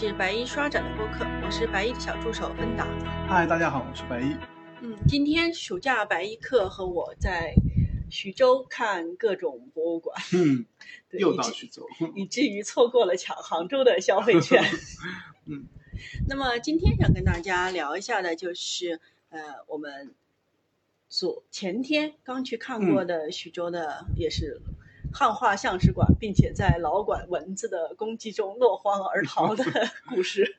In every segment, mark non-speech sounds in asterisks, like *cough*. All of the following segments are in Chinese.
是白衣刷展的播客，我是白衣的小助手芬达。嗨，大家好，我是白衣。嗯，今天暑假白衣客和我在徐州看各种博物馆，嗯，对又到徐州。以至于错过了抢杭州的消费券。*laughs* 嗯，那么今天想跟大家聊一下的就是，呃，我们昨前天刚去看过的徐州的，也是汉画像石馆，并且在老馆蚊子的攻击中落荒而逃的 *laughs* 故事。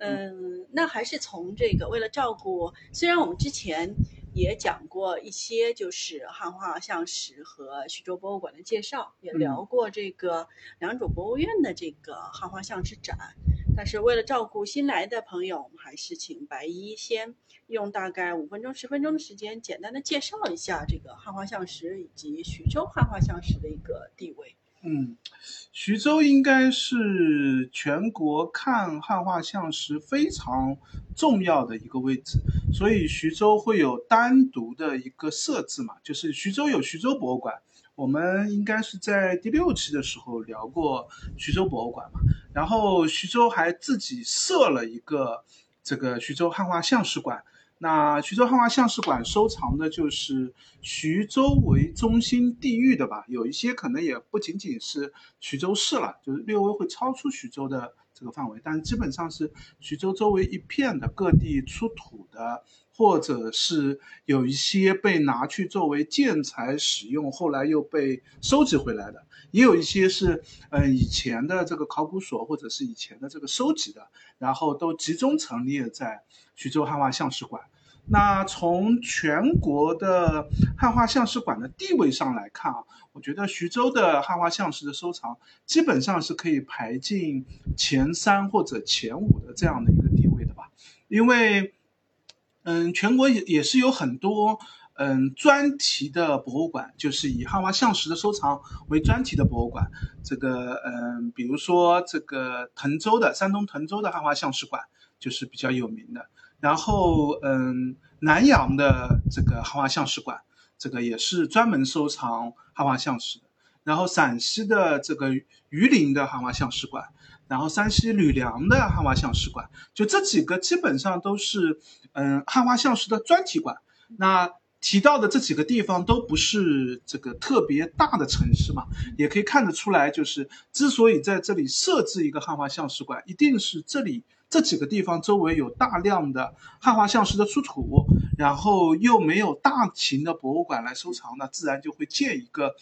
嗯，那还是从这个为了照顾，虽然我们之前也讲过一些就是汉画像石和徐州博物馆的介绍，也聊过这个良渚博物院的这个汉画像石展，但是为了照顾新来的朋友，我们还是请白衣先用大概五分钟、十分钟的时间，简单的介绍一下这个汉画像石以及徐州汉画像石的一个地位。嗯，徐州应该是全国看汉画像石非常重要的一个位置，所以徐州会有单独的一个设置嘛，就是徐州有徐州博物馆。我们应该是在第六期的时候聊过徐州博物馆嘛，然后徐州还自己设了一个这个徐州汉画像石馆。那徐州汉画像石馆收藏的就是徐州为中心地域的吧，有一些可能也不仅仅是徐州市了，就是略微会超出徐州的这个范围，但是基本上是徐州周围一片的各地出土的，或者是有一些被拿去作为建材使用，后来又被收集回来的，也有一些是嗯以前的这个考古所或者是以前的这个收集的，然后都集中陈列在徐州汉画像石馆。那从全国的汉画像石馆的地位上来看啊，我觉得徐州的汉画像石的收藏基本上是可以排进前三或者前五的这样的一个地位的吧。因为，嗯，全国也也是有很多嗯专题的博物馆，就是以汉画像石的收藏为专题的博物馆。这个嗯，比如说这个滕州的山东滕州的汉画像石馆就是比较有名的。然后，嗯，南阳的这个汉画像石馆，这个也是专门收藏汉画像石的。然后，陕西的这个榆林的汉画像石馆，然后山西吕梁的汉画像石馆，就这几个基本上都是，嗯，汉画像石的专题馆。那提到的这几个地方都不是这个特别大的城市嘛，也可以看得出来，就是之所以在这里设置一个汉画像石馆，一定是这里。这几个地方周围有大量的汉画像石的出土，然后又没有大型的博物馆来收藏，那自然就会建一个，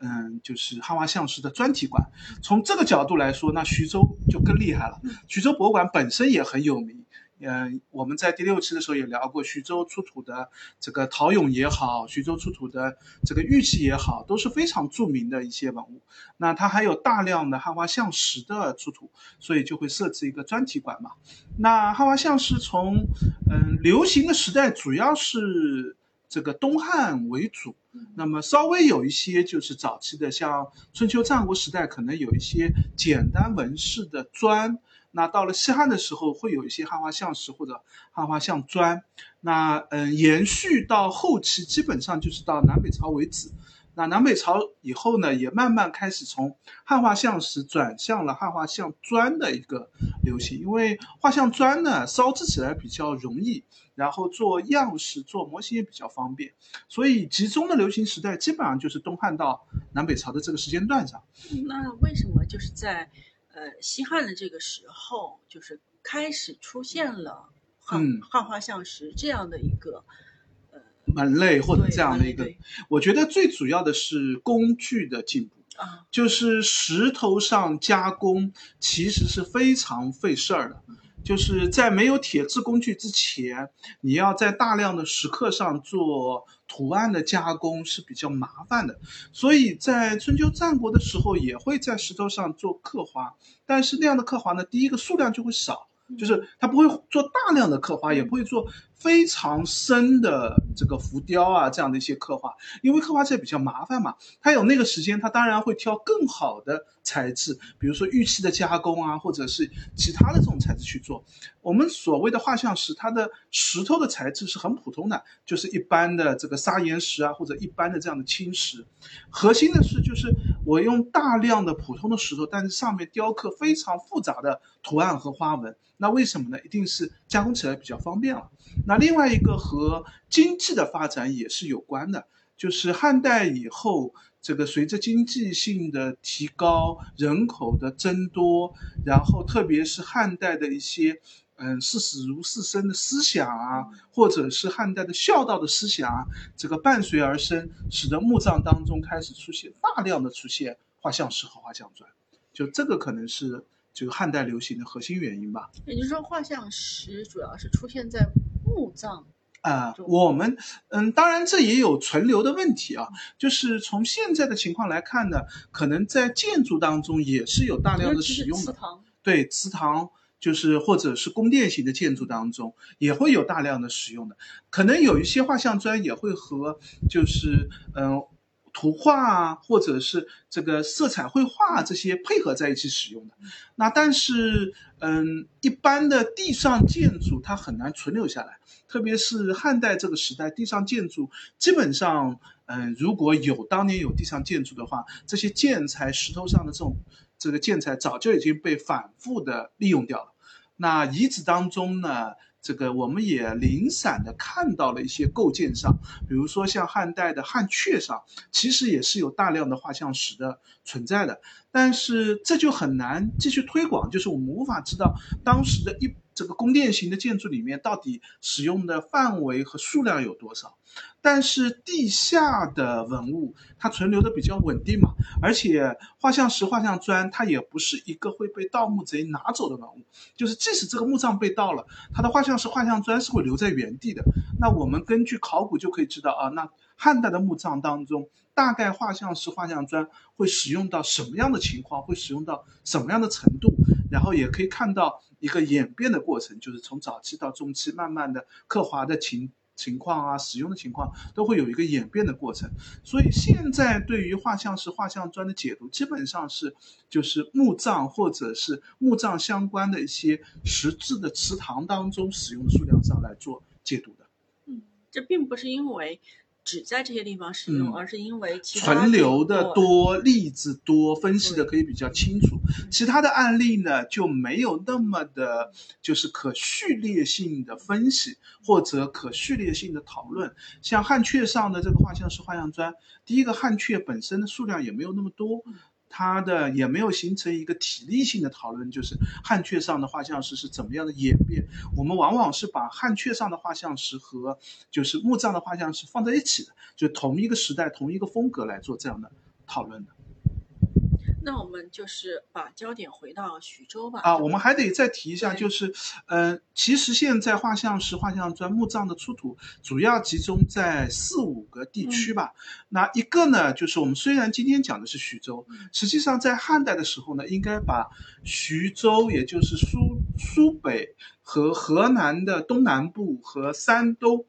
嗯，就是汉画像石的专题馆。从这个角度来说，那徐州就更厉害了。徐州博物馆本身也很有名，嗯，我们在第六期的时候也聊过，徐州出土的这个陶俑也好，徐州出土的这个玉器也好，都是非常著名的一些文物。那它还有大量的汉画像石的出土，所以就会设置一个专题馆嘛。那汉画像石从嗯流行的时代主要是这个东汉为主，那么稍微有一些就是早期的，像春秋战国时代可能有一些简单纹饰的砖。那到了西汉的时候，会有一些汉画像石或者汉画像砖。那嗯，延续到后期，基本上就是到南北朝为止。那南北朝以后呢，也慢慢开始从汉画像石转向了汉画像砖的一个流行，因为画像砖呢烧制起来比较容易，然后做样式、做模型也比较方便，所以集中的流行时代基本上就是东汉到南北朝的这个时间段上。那为什么就是在呃西汉的这个时候，就是开始出现了汉、嗯汉画像石这样的一个门类或者这样的一个，我觉得最主要的是工具的进步。啊，就是石头上加工其实是非常费事儿的，就是在没有铁制工具之前，你要在大量的石刻上做图案的加工是比较麻烦的，所以在春秋战国的时候也会在石头上做刻花，但是那样的刻花呢，第一个数量就会少。就是它不会做大量的刻花，也不会做非常深的这个浮雕啊这样的一些刻画，因为刻画起来比较麻烦嘛，他有那个时间，他当然会挑更好的材质，比如说玉器的加工啊，或者是其他的这种材质去做。我们所谓的画像石，它的石头的材质是很普通的，就是一般的这个砂岩石啊，或者一般的这样的青石。核心的是，就是我用大量的普通的石头，但是上面雕刻非常复杂的图案和花纹。那为什么呢？一定是加工起来比较方便了。那另外一个和经济的发展也是有关的，就是汉代以后，这个随着经济性的提高，人口的增多，然后特别是汉代的一些。嗯，视死如是生的思想啊，或者是汉代的孝道的思想啊，这个伴随而生，使得墓葬当中开始出现大量的出现画像石和画像砖，就这个可能是这个汉代流行的核心原因吧。也就是说，画像石主要是出现在墓葬啊。我们嗯，当然这也有存留的问题啊。就是从现在的情况来看呢，可能在建筑当中也是有大量的使用的。对，祠堂。就是或者是宫殿型的建筑当中也会有大量的使用的，可能有一些画像砖也会和就是嗯图画啊或者是这个色彩绘画这些配合在一起使用的。那但是嗯一般的地上建筑它很难存留下来，特别是汉代这个时代，地上建筑基本上嗯如果有当年有地上建筑的话，这些建材石头上的这种这个建材早就已经被反复的利用掉了。那遗址当中呢，这个我们也零散的看到了一些构件上，比如说像汉代的汉阙上，其实也是有大量的画像石的存在的，但是这就很难继续推广，就是我们无法知道当时的一这个宫殿型的建筑里面到底使用的范围和数量有多少。但是地下的文物它存留的比较稳定嘛，而且画像石、画像砖它也不是一个会被盗墓贼拿走的文物，就是即使这个墓葬被盗了，它的画像石、画像砖是会留在原地的。那我们根据考古就可以知道啊，那汉代的墓葬当中，大概画像石、画像砖会使用到什么样的情况，会使用到什么样的程度，然后也可以看到一个演变的过程，就是从早期到中期，慢慢的刻画的情。情况啊，使用的情况都会有一个演变的过程，所以现在对于画像石、画像砖的解读，基本上是就是墓葬或者是墓葬相关的一些实质的祠堂当中使用的数量上来做解读的。嗯，这并不是因为。只在这些地方使用，而是因为存留的多，例子多，分析的可以比较清楚。其他的案例呢，就没有那么的，就是可序列性的分析或者可序列性的讨论。像汉阙上的这个画像石、画像砖，第一个汉阙本身的数量也没有那么多。它的也没有形成一个体力性的讨论，就是汉阙上的画像石是怎么样的演变。我们往往是把汉阙上的画像石和就是墓葬的画像石放在一起的，就同一个时代、同一个风格来做这样的讨论的。那我们就是把焦点回到徐州吧。啊，我们还得再提一下，就是，呃，其实现在画像石、画像砖、墓葬的出土主要集中在四五个地区吧。那一个呢，就是我们虽然今天讲的是徐州，实际上在汉代的时候呢，应该把徐州，也就是苏苏北和河南的东南部和山东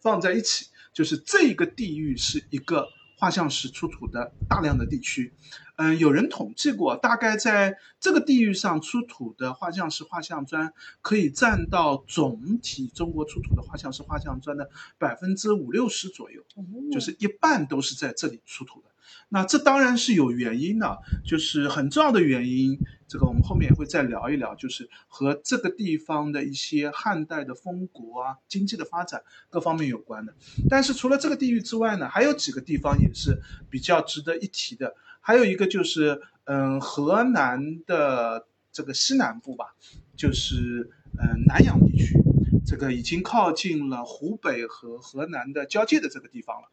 放在一起，就是这个地域是一个画像石出土的大量的地区。嗯，有人统计过，大概在这个地域上出土的画像石、画像砖，可以占到总体中国出土的画像石、画像砖的百分之五六十左右，就是一半都是在这里出土的。那这当然是有原因的，就是很重要的原因，这个我们后面也会再聊一聊，就是和这个地方的一些汉代的封国啊、经济的发展各方面有关的。但是除了这个地域之外呢，还有几个地方也是比较值得一提的。还有一个就是，嗯，河南的这个西南部吧，就是嗯南阳地区，这个已经靠近了湖北和河南的交界的这个地方了。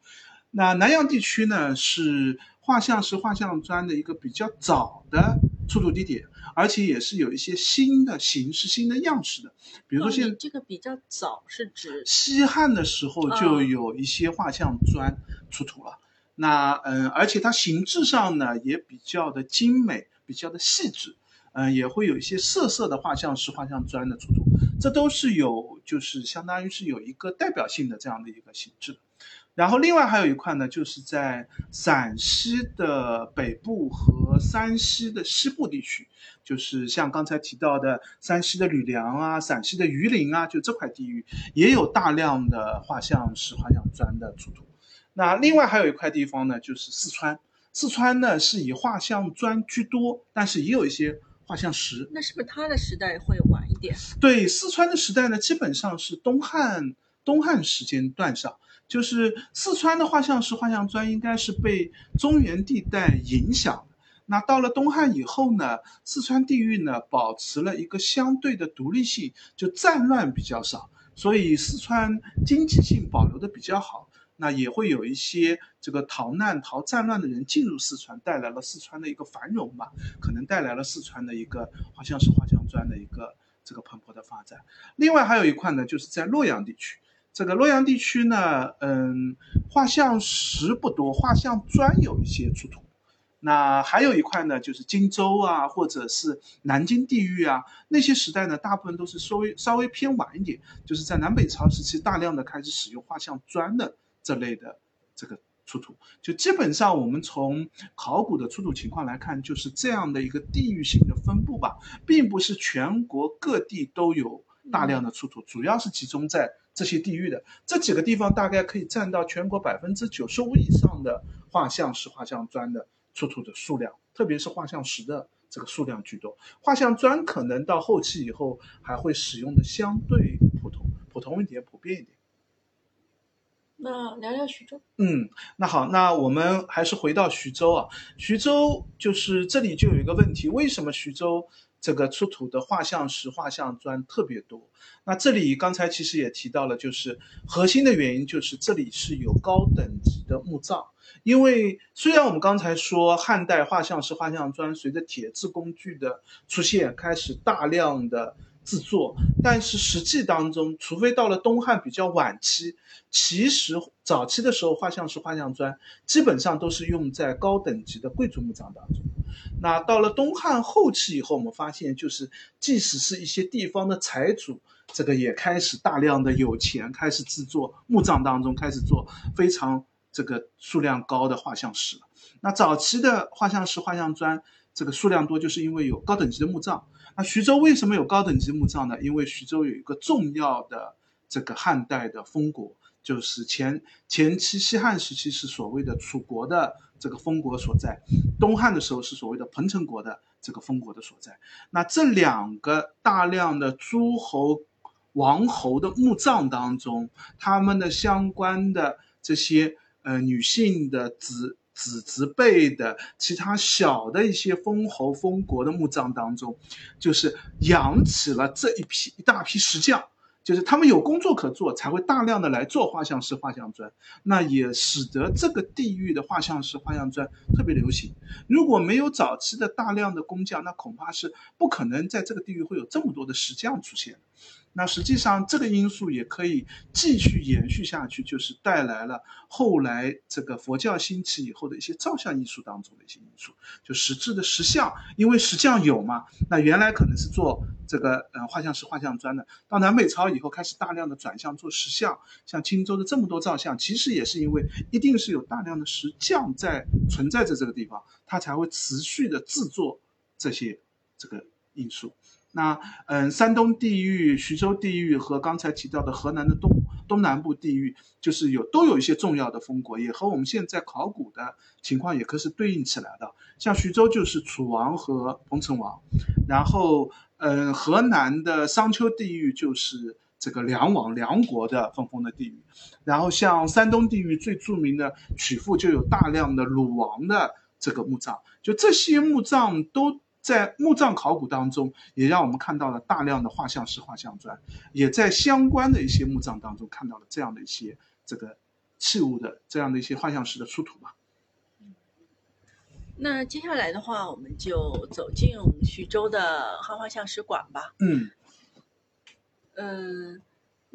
那南阳地区呢，是画像石、画像砖的一个比较早的出土地点，而且也是有一些新的形式、新的样式的。比如说，现这个比较早是指西汉的时候就有一些画像砖出土了。那嗯，而且它形制上呢也比较的精美，比较的细致，嗯，也会有一些色色的画像石、画像砖的出土，这都是有就是相当于是有一个代表性的这样的一个形制。然后另外还有一块呢，就是在陕西的北部和山西的西部地区，就是像刚才提到的山西的吕梁啊、陕西的榆林啊，就这块地域也有大量的画像石、画像砖的出土。那另外还有一块地方呢，就是四川。四川呢是以画像砖居多，但是也有一些画像石。那是不是它的时代会晚一点？对，四川的时代呢，基本上是东汉东汉时间段上。就是四川的画像石、画像砖应该是被中原地带影响。那到了东汉以后呢，四川地域呢保持了一个相对的独立性，就战乱比较少，所以四川经济性保留的比较好。那也会有一些这个逃难、逃战乱的人进入四川，带来了四川的一个繁荣吧，可能带来了四川的一个画像石、画像砖的一个这个蓬勃的发展。另外还有一块呢，就是在洛阳地区。这个洛阳地区呢，嗯，画像石不多，画像砖有一些出土。那还有一块呢，就是荆州啊，或者是南京地域啊，那些时代呢，大部分都是稍微稍微偏晚一点，就是在南北朝时期大量的开始使用画像砖的这类的这个出土。就基本上我们从考古的出土情况来看，就是这样的一个地域性的分布吧，并不是全国各地都有大量的出土，主要是集中在。这些地域的这几个地方，大概可以占到全国百分之九十五以上的画像石、画像砖的出土的数量，特别是画像石的这个数量居多。画像砖可能到后期以后还会使用的相对普通、普通一点、普遍一点。那聊聊徐州。嗯，那好，那我们还是回到徐州啊。徐州就是这里就有一个问题，为什么徐州？这个出土的画像石、画像砖特别多。那这里刚才其实也提到了，就是核心的原因就是这里是有高等级的墓葬。因为虽然我们刚才说汉代画像石、画像砖随着铁制工具的出现开始大量的制作，但是实际当中，除非到了东汉比较晚期，其实早期的时候画像石、画像砖基本上都是用在高等级的贵族墓葬当中。那到了东汉后期以后，我们发现，就是即使是一些地方的财主，这个也开始大量的有钱，开始制作墓葬当中开始做非常这个数量高的画像石了。那早期的画像石、画像砖这个数量多，就是因为有高等级的墓葬。那徐州为什么有高等级墓葬呢？因为徐州有一个重要的这个汉代的封国，就是前前期西汉时期是所谓的楚国的。这个封国所在，东汉的时候是所谓的彭城国的这个封国的所在。那这两个大量的诸侯、王侯的墓葬当中，他们的相关的这些呃女性的子子侄辈的其他小的一些封侯封国的墓葬当中，就是养起了这一批一大批石匠。就是他们有工作可做，才会大量的来做画像石、画像砖，那也使得这个地域的画像石、画像砖特别流行。如果没有早期的大量的工匠，那恐怕是不可能在这个地域会有这么多的石匠出现。那实际上这个因素也可以继续延续下去，就是带来了后来这个佛教兴起以后的一些造像艺术当中的一些因素，就实质的石像，因为石像有嘛，那原来可能是做这个呃画像石、画像砖的，到南北朝以后开始大量的转向做石像，像青州的这么多造像，其实也是因为一定是有大量的石匠在存在着这个地方，它才会持续的制作这些这个因素。那嗯，山东地域、徐州地域和刚才提到的河南的东东南部地域，就是有都有一些重要的封国，也和我们现在考古的情况也可是对应起来的。像徐州就是楚王和彭城王，然后嗯，河南的商丘地域就是这个梁王梁国的分封的地域，然后像山东地域最著名的曲阜就有大量的鲁王的这个墓葬，就这些墓葬都。在墓葬考古当中，也让我们看到了大量的画像石、画像砖，也在相关的一些墓葬当中看到了这样的一些这个器物的这样的一些画像石的出土吧。那接下来的话，我们就走进徐州的汉画像石馆吧。嗯，嗯，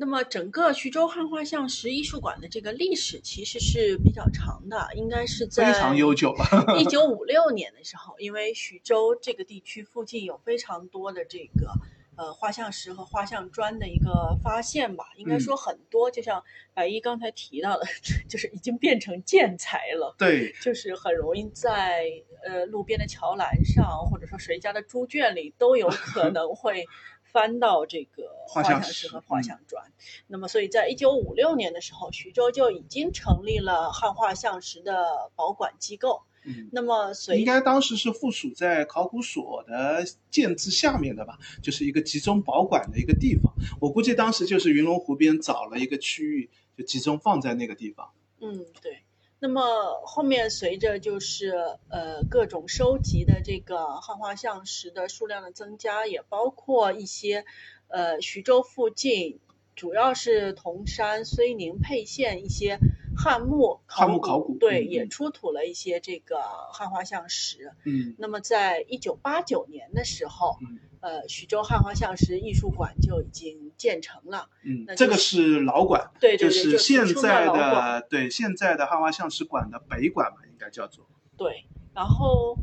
那么整个徐州汉画像石艺术馆的这个历史其实是比较长的，应该是在非常悠久了。*laughs* 一九五六年的时候，因为徐州这个地区附近有非常多的这个呃画像石和画像砖的一个发现吧，应该说很多，就像白衣刚才提到的，*laughs* 就是已经变成建材了。对，*laughs* 就是很容易在呃路边的桥栏上，或者说谁家的猪圈里都有可能会翻到这个画像石和画像砖。那么，所以在一九五六年的时候，徐州就已经成立了汉画像石的保管机构。嗯，那么随应该当时是附属在考古所的建制下面的吧，就是一个集中保管的一个地方。我估计当时就是云龙湖边找了一个区域，就集中放在那个地方。嗯，对。那么后面随着就是呃各种收集的这个汉画像石的数量的增加，也包括一些呃徐州附近，主要是铜山、睢宁、沛县一些汉墓汉墓考古对，嗯也出土了一些这个汉画像石。嗯那么在一九八九年的时候，嗯呃徐州汉画像石艺术馆就已经建成了。嗯这个是老馆，对对对，就是现在的对现在的汉画像石馆的北馆嘛，应该叫做。对，然后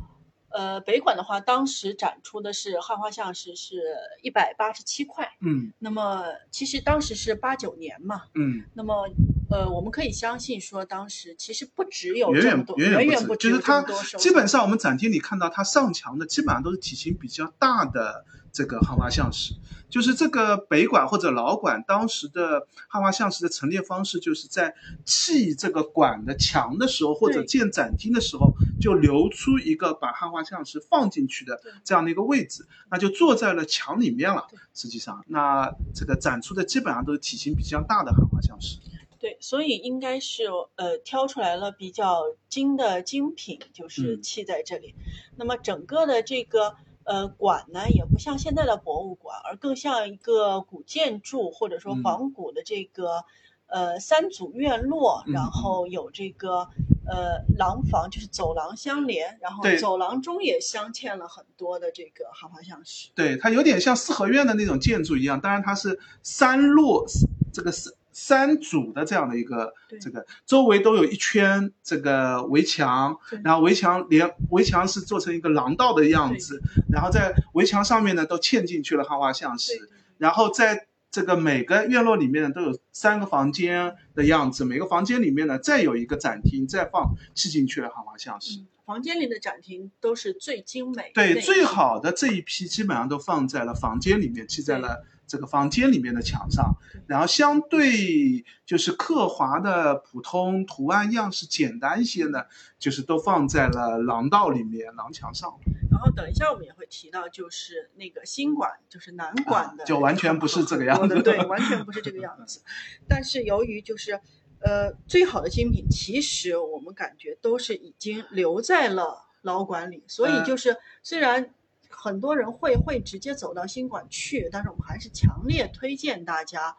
呃，北馆的话，当时展出的是汉画像石是一百八十七块。嗯那么其实当时是八九年嘛，嗯，那么呃，我们可以相信说，当时其实不只有远这么多，远远远不止，就是它基本上我们展厅里看到它上墙的基本上都是体型比较大的这个汉画像石。就是这个北馆或者老馆当时的汉画像石的陈列方式，就是在砌这个馆的墙的时候，或者建展厅的时候，就留出一个把汉画像石放进去的这样的一个位置，那就坐在了墙里面了对。实际上，那这个展出的基本上都是体型比较大的汉画像石。对，所以应该是呃挑出来了比较精的精品，就是嗯砌在这里。那么整个的这个呃馆呢，也不像现在的博物馆，而更像一个古建筑或者说嗯仿古的这个、呃三组院落，嗯然后有这个呃廊房，就是走廊相连，然后走廊中也镶嵌了很多的这个汉画像石。对，它有点像四合院的那种建筑一样，当然它是三落这个三三组的这样的一个这个，周围都有一圈这个围墙，然后围墙连围墙是做成一个廊道的样子，然后在围墙上面呢都嵌进去了汉画像石然后在这个每个院落里面呢都有三个房间的样子，每个房间里面呢再有一个展厅，再放砌进去了汉画像石。嗯，房间里的展厅都是最精美对，最好的这一批基本上都放在了房间里面，砌在了这个房间里面的墙上。然后相对就是刻划的普通图案样式简单一些呢，就是都放在了廊道里面、廊墙上。然后等一下我们也会提到，就是那个新馆，就是南馆的、啊就完全不是这个样子对，*laughs* 完全不是这个样子。但是由于就是呃最好的精品，其实我们感觉都是已经留在了老馆里，所以嗯就是虽然。很多人会会直接走到新馆去，但是我们还是强烈推荐大家，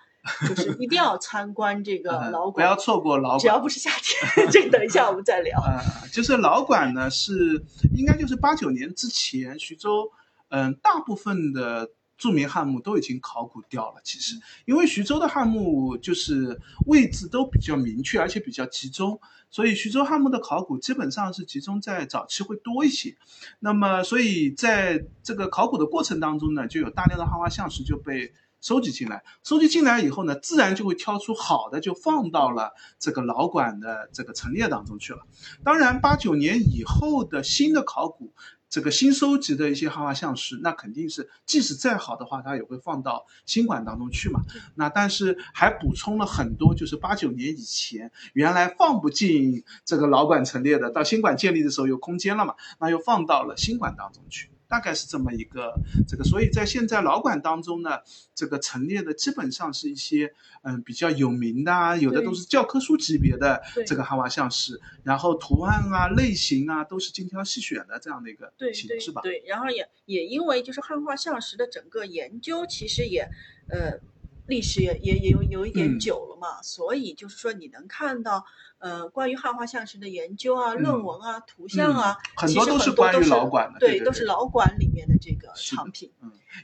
就是一定要参观这个 *laughs* 老馆不要，错过老馆。只要不是夏天，*laughs* 这个等一下我们再聊。呃，就是老馆呢，是应该就是八九年之前，徐州嗯、大部分的著名汉墓都已经考古掉了。其实，因为徐州的汉墓就是位置都比较明确，而且比较集中，所以徐州汉墓的考古基本上是集中在早期会多一些。那么，所以在这个考古的过程当中呢，就有大量的汉画像石就被。收集进来，收集进来以后呢，自然就会挑出好的，就放到了这个老馆的这个陈列当中去了。当然，八九年以后的新的考古，这个新收集的一些汉画像石，那肯定是即使再好的话，它也会放到新馆当中去嘛。那但是还补充了很多，就是八九年以前原来放不进这个老馆陈列的，到新馆建立的时候有空间了嘛，那又放到了新馆当中去。大概是这么一个这个，所以在现在老馆当中呢，这个陈列的基本上是一些嗯比较有名的啊，有的都是教科书级别的这个汉画像石，然后图案啊、类型啊都是精挑细选的这样的一个对对形式吧。对，然后也也因为就是汉画像石的整个研究，其实也呃历史也也也有有一点嗯。久了嘛，所以就是说你能看到，呃，关于汉画像石的研究啊、论文啊、图像啊，嗯很多都是关于老馆的对，对对对都是老馆里面的这个藏品。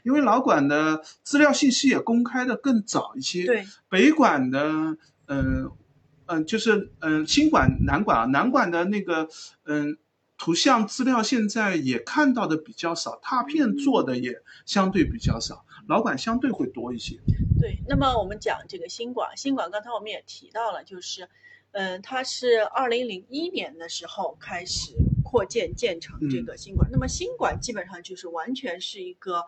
因为老馆的资料信息也公开的更早一些，对，北馆的，嗯、嗯、就是嗯、新馆、南馆啊，南馆的那个嗯、图像资料现在也看到的比较少，拓片做的也相对比较少，老馆相对会多一些。对，那么我们讲这个新馆，新馆刚才我们也提到了，就是，嗯、它是二零零一年的时候开始扩建建成这嗯个新馆。那么新馆基本上就是完全是一个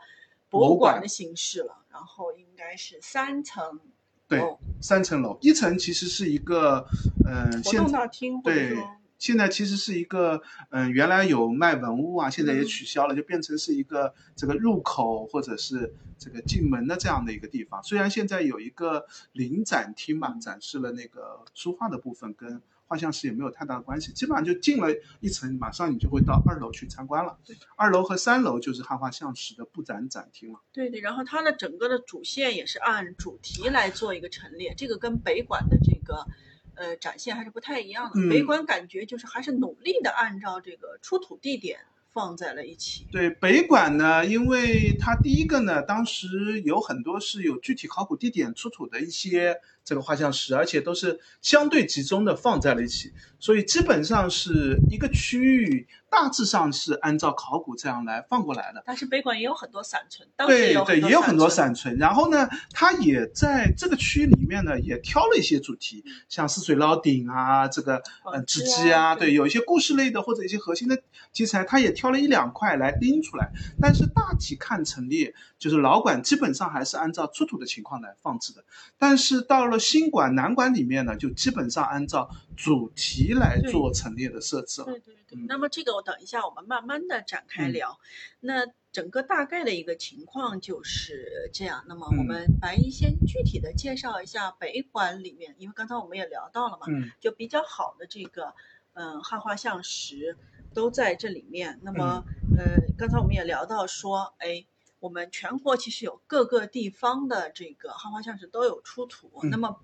博博物馆的形式了，然后应该是三层对楼三层楼，一层其实是一个，嗯、活动大厅，或者对说，现在其实是一个，嗯、原来有卖文物啊，现在也嗯取消了，就变成是一个这个入口或者是这个进门的这样的一个地方。虽然现在有一个临展厅嘛，展示了那个书画的部分，跟画像石也没有太大的关系，基本上就进了一层，马上你就会到二楼去参观了对。二楼和三楼就是汉画像石的布展展厅了。对对，然后它的整个的主线也是按主题来做一个陈列，这个跟北馆的这个呃展现还是不太一样的。嗯北馆感觉就是还是努力的按照这个出土地点放在了一起。对北馆呢，因为它第一个呢，当时有很多是有具体考古地点出土的一些这个画像石，而且都是相对集中的放在了一起，所以基本上是一个区域大致上是按照考古这样来放过来的。但是北馆也有很多散存，当时对对，也有很多散散存。然后呢，它也在这个区域里面呢，也挑了一些主题，像泗水捞鼎啊，这个呃纺织织机啊，啊对对，有一些故事类的或者一些核心的题材，它也挑了一两块来拎出来。但是大体看陈列，就是老馆基本上还是按照出土的情况来放置的。但是到了新馆、南馆里面呢，就基本上按照主题来做陈列的设置了。对对对，嗯那么这个我等一下我们慢慢的展开嗯聊。那整个大概的一个情况就是这样。那么我嗯们白衣先具体的介绍一下北馆里面，因为刚才我们也聊到了嘛，嗯就比较好的这个嗯汉画像石都在这里面。那么嗯呃，刚才我们也聊到说，哎。我们全国其实有各个地方的这个汉画像石都有出土。嗯那么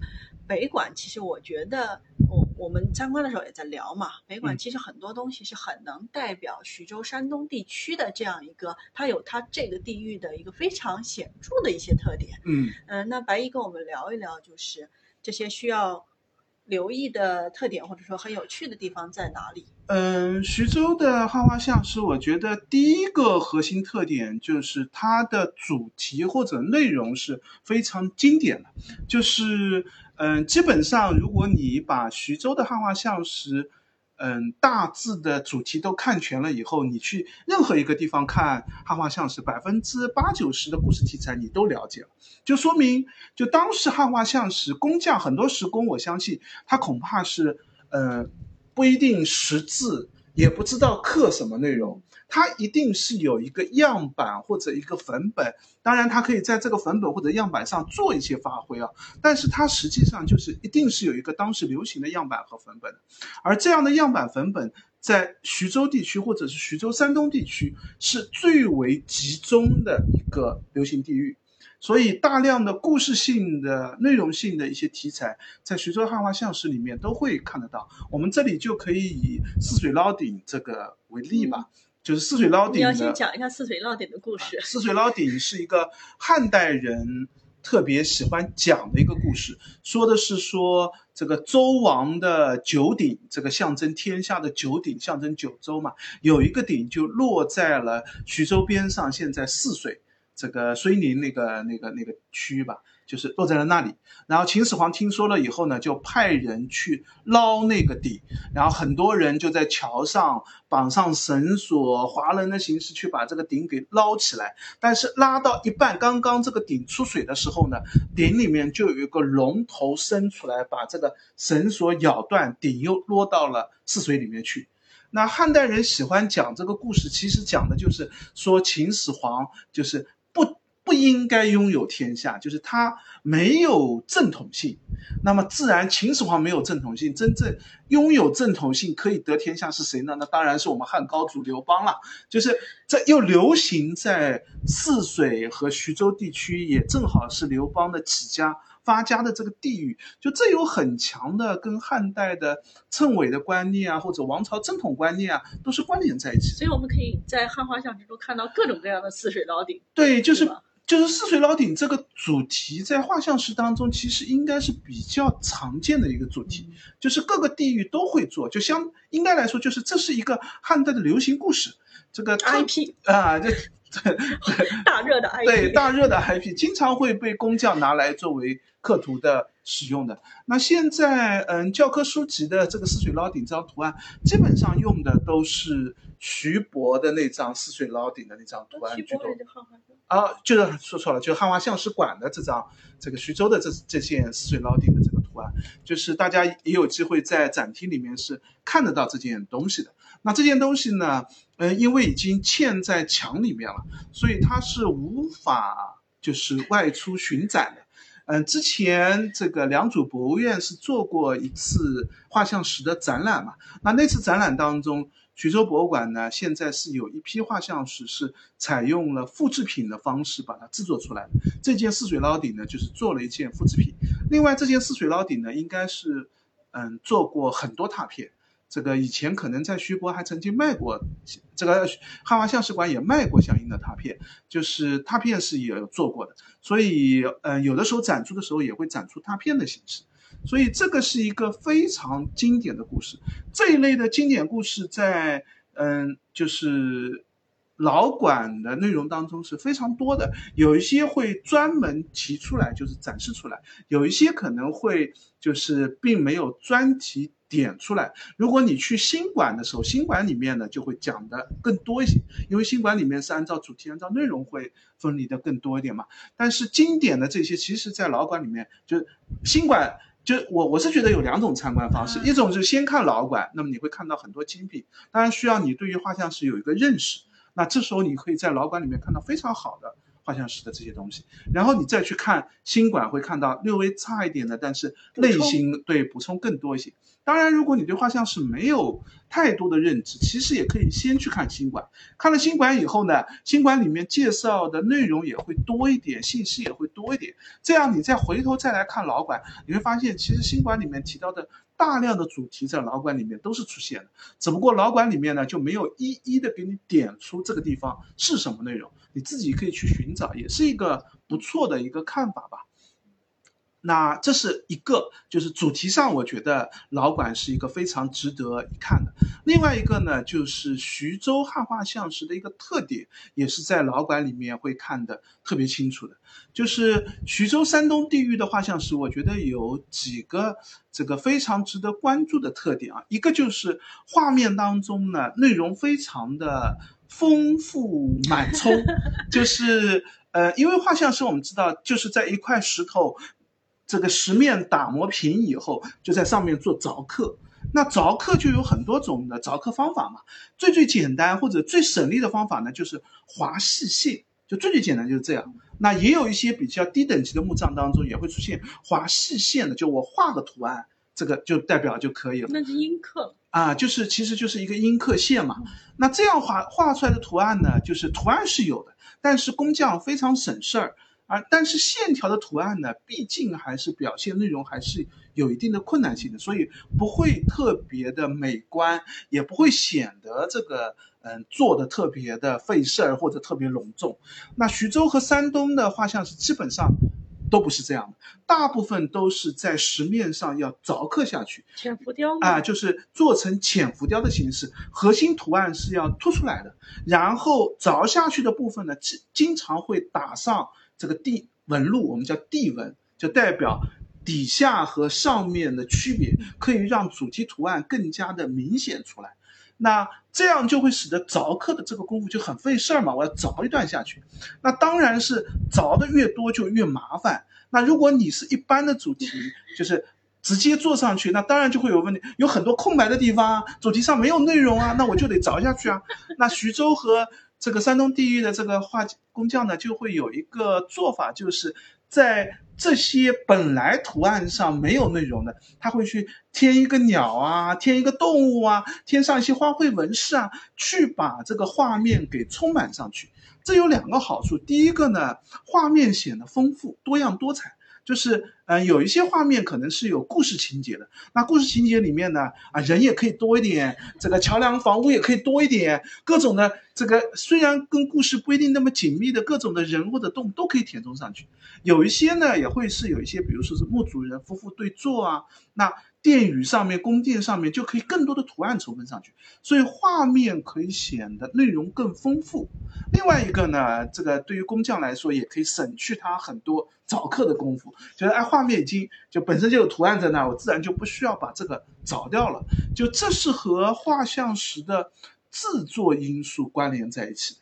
北馆其实我觉得，我我们参观的时候也在聊嘛，北馆嗯其实很多东西是很能代表徐州山东地区的这样一个，它有它这个地域的一个非常显著的一些特点。嗯。嗯、那白衣跟我们聊一聊，就是这些需要留意的特点，或者说很有趣的地方在哪里？嗯，徐州的汉画像石，我觉得第一个核心特点就是它的主题或者内容是非常经典的，就是嗯，基本上如果你把徐州的汉画像石，嗯，大致的主题都看全了以后，你去任何一个地方看汉画像石，百分之八九十的故事题材你都了解了，就说明就当时汉画像石工匠很多时工，我相信他恐怕是呃。不一定识字，也不知道刻什么内容，它一定是有一个样板或者一个粉本，当然它可以在这个粉本或者样板上做一些发挥啊，但是它实际上就是一定是有一个当时流行的样板和粉本，而这样的样板粉本在徐州地区或者是徐州山东地区是最为集中的一个流行地域。所以，大量的故事性的、内容性的一些题材，在徐州汉画像石里面都会看得到。我们这里就可以以泗水捞鼎这个为例吧，就是泗水捞鼎。你要先讲一下泗水捞鼎的故事。泗水捞鼎是一个汉代人特别喜欢讲的一个故事，说的是说这个周王的九鼎，这个象征天下的九鼎，象征九州嘛，有一个鼎就落在了徐州边上，现在泗水。这个睢宁那个那个那个区域吧，就是落在了那里。然后秦始皇听说了以后呢，就派人去捞那个鼎，然后很多人就在桥上绑上绳索，划人的形式去把这个鼎给捞起来。但是拉到一半，刚刚这个鼎出水的时候呢，鼎里面就有一个龙头伸出来，把这个绳索咬断，鼎又落到了泗水里面去。那汉代人喜欢讲这个故事，其实讲的就是说秦始皇就是不不不应该拥有天下，就是他没有正统性。那么自然秦始皇没有正统性，真正拥有正统性可以得天下是谁呢？那当然是我们汉高祖刘邦了。就是在又流行在泗水和徐州地区，也正好是刘邦的起家。发家的这个地域，就这有很强的跟汉代的称谓的观念啊，或者王朝正统观念啊，都是关联在一起。所以我们可以在汉画像之中看到各种各样的泗水老顶。对，就是就是泗水老鼎这个主题，在画像石当中其实应该是比较常见的一个主题，就是各个地域都会做，就相应该来说，就是这是一个汉代的流行故事。这个 IP 啊，这。*laughs* 大热的 IP，对大热的 IP 经常会被工匠拿来作为刻图的使用的。那现在，嗯，教科书籍的这个泗水捞鼎这张图案，基本上用的都是徐博的那张泗水捞鼎的那张图案居多。啊，就是说错了，就是汉画像石馆的这张，这个徐州的这这件泗水捞鼎的这个图案，就是大家也有机会在展厅里面是看得到这件东西的。那这件东西呢？嗯，因为已经嵌在墙里面了，所以它是无法就是外出巡展的。嗯，之前这个良渚博物院是做过一次画像石的展览嘛？那那次展览当中，徐州博物馆呢，现在是有一批画像石是采用了复制品的方式把它制作出来的。这件泗水捞鼎呢，就是做了一件复制品。另外，这件泗水捞鼎呢，应该是嗯做过很多拓片。这个以前可能在徐博还曾经卖过，这个汉华像石馆也卖过相应的拓片，就是拓片是也有做过的，所以嗯有的时候展出的时候也会展出拓片的形式，所以这个是一个非常经典的故事。这一类的经典故事在嗯就是老馆的内容当中是非常多的，有一些会专门提出来就是展示出来，有一些可能会就是并没有专题。点出来，如果你去新馆的时候，新馆里面呢就会讲的更多一些，因为新馆里面是按照主题、按照内容会分离的更多一点嘛。但是经典的这些，其实在老馆里面，就新馆，就我我是觉得有两种参观方式，一种是先看老馆，那么你会看到很多精品，当然需要你对于画像石有一个认识，那这时候你可以在老馆里面看到非常好的。画像石的这些东西，然后你再去看新馆，会看到略微差一点的，但是类型对补充更多一些。当然，如果你对画像是没有太多的认知，其实也可以先去看新馆。看了新馆以后呢，新馆里面介绍的内容也会多一点，信息也会多一点。这样你再回头再来看老馆，你会发现其实新馆里面提到的大量的主题在老馆里面都是出现的，只不过老馆里面呢就没有一一的给你点出这个地方是什么内容。你自己可以去寻找，也是一个不错的一个看法吧。那这是一个，就是主题上，我觉得老馆是一个非常值得一看的。另外一个呢，就是徐州汉画像石的一个特点，也是在老馆里面会看的特别清楚的，就是徐州山东地域的画像石，我觉得有几个这个非常值得关注的特点啊。一个就是画面当中呢，内容非常的。丰富满 *laughs* 充，就是呃，因为画像石我们知道，就是在一块石头这个石面打磨平以后，就在上面做凿刻。那凿刻就有很多种的凿刻方法嘛，最最简单或者最省力的方法呢，就是划细线，就最最简单就是这样。那也有一些比较低等级的墓葬当中也会出现划细线的，就我画个图案，这个就代表就可以了。那是阴刻。啊，就是其实就是一个阴刻线嘛。那这样画画出来的图案呢，就是图案是有的，但是工匠非常省事儿啊。但是线条的图案呢，毕竟还是表现内容还是有一定的困难性的，所以不会特别的美观，也不会显得这个嗯做的特别的费事儿或者特别隆重。那徐州和山东的画像是基本上。都不是这样的，大部分都是在石面上要凿刻下去，浅浮雕啊，就是做成浅浮雕的形式，核心图案是要凸出来的，然后凿下去的部分呢，经经常会打上这个地纹路，我们叫地纹，就代表底下和上面的区别，可以让主题图案更加的明显出来。那这样就会使得凿刻的这个功夫就很费事儿嘛，我要凿一段下去，那当然是凿的越多就越麻烦。那如果你是一般的主题，就是直接做上去，那当然就会有问题，有很多空白的地方啊，主题上没有内容啊，那我就得凿下去啊。那徐州和这个山东地域的这个画工匠呢，就会有一个做法，就是在这些本来图案上没有内容的，他会去添一个鸟啊，添一个动物啊，添上一些花卉纹饰啊，去把这个画面给充满上去。这有两个好处，第一个呢，画面显得丰富多样多彩。就是，嗯，有一些画面可能是有故事情节的，那故事情节里面呢，啊，人也可以多一点，这个桥梁、房屋也可以多一点，各种的这个虽然跟故事不一定那么紧密的各种的人物的动物都可以填充上去。有一些呢，也会是有一些，比如说是墓主人夫妇对坐啊，那。殿宇上面、宫殿上面就可以更多的图案筹分上去，所以画面可以显得内容更丰富。另外一个呢，这个对于工匠来说也可以省去他很多找刻的功夫，就是哎，画面已经就本身就有图案在那，我自然就不需要把这个找掉了。就这是和画像石的制作因素关联在一起的。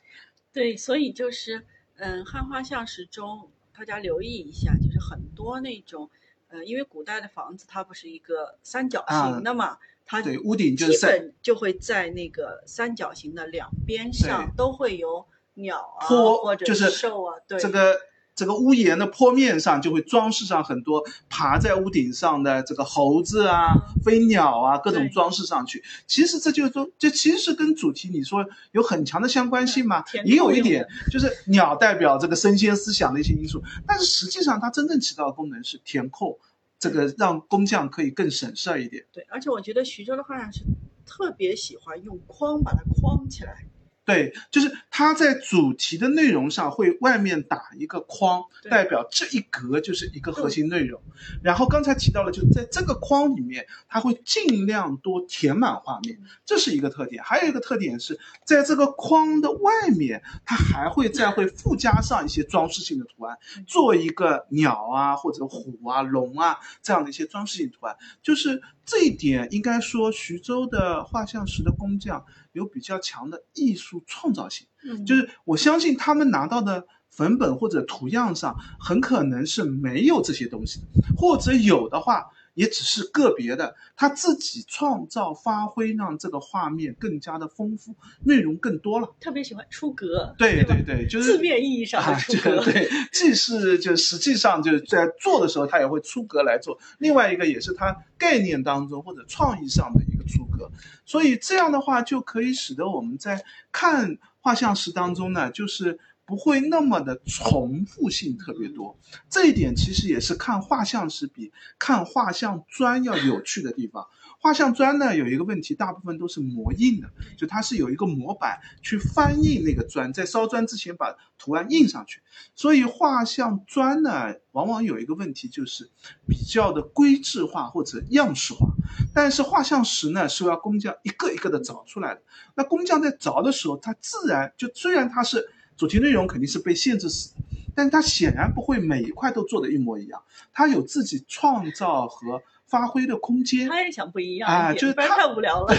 对，所以就是嗯，汉画像石中大家留意一下，就是很多那种。呃，因为古代的房子它不是一个三角形的嘛，它对屋顶基本就会在那个三角形的两边上都会有鸟啊，或者是兽啊，对这个。这个屋檐的坡面上就会装饰上很多爬在屋顶上的这个猴子啊、飞鸟啊，各种装饰上去。其实这就是说，这其实是跟主题你说有很强的相关性嘛，也有一点，就是鸟代表这个生鲜思想的一些因素。但是实际上它真正起到的功能是填空，这个让工匠可以更省事儿一点。对，而且我觉得徐州的画匠是特别喜欢用框把它框起来。对，就是它在主题的内容上会外面打一个框，代表这一格就是一个核心内容。然后刚才提到了，就在这个框里面，它会尽量多填满画面，这是一个特点。还有一个特点是在这个框的外面，它还会再会附加上一些装饰性的图案，做一个鸟啊或者虎啊龙啊这样的一些装饰性图案。就是这一点，应该说徐州的画像石的工匠。有比较强的艺术创造性，嗯，就是我相信他们拿到的粉本或者图样上，很可能是没有这些东西的，或者有的话，也只是个别的，他自己创造发挥，让这个画面更加的丰富，内容更多了。特别喜欢出格，对对对，就是字面意义上的出格，对，既是就实际上就在做的时候，他也会出格来做。另外一个也是他概念当中或者创意上的一个出格。所以这样的话，就可以使得我们在看画像石当中呢，就是不会那么的重复性特别多。这一点其实也是看画像石比看画像砖要有趣的地方。画像砖呢有一个问题，大部分都是模印的，就它是有一个模板去翻印那个砖，在烧砖之前把图案印上去。所以画像砖呢，往往有一个问题，就是比较的规制化或者样式化。但是画像石呢，是要工匠一个一个的凿出来的。那工匠在凿的时候，他自然就虽然它是主题内容肯定是被限制死，但是他显然不会每一块都做的一模一样，他有自己创造和。发挥的空间，他也想不一样啊，就是太无聊了。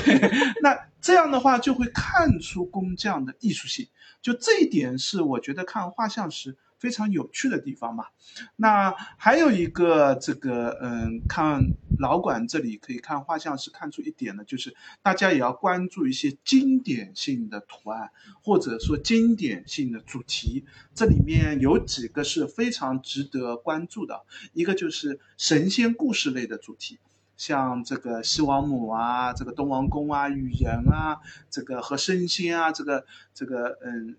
那这样的话就会看出工匠的艺术性，就这一点是我觉得看画像时非常有趣的地方嘛。那还有一个这个，嗯，看老馆这里可以看画像是看出一点呢，就是大家也要关注一些经典性的图案，或者说经典性的主题。这里面有几个是非常值得关注的，一个就是神仙故事类的主题，像这个西王母啊，这个东王公啊，雨人啊，这个和神仙啊，这个这个嗯。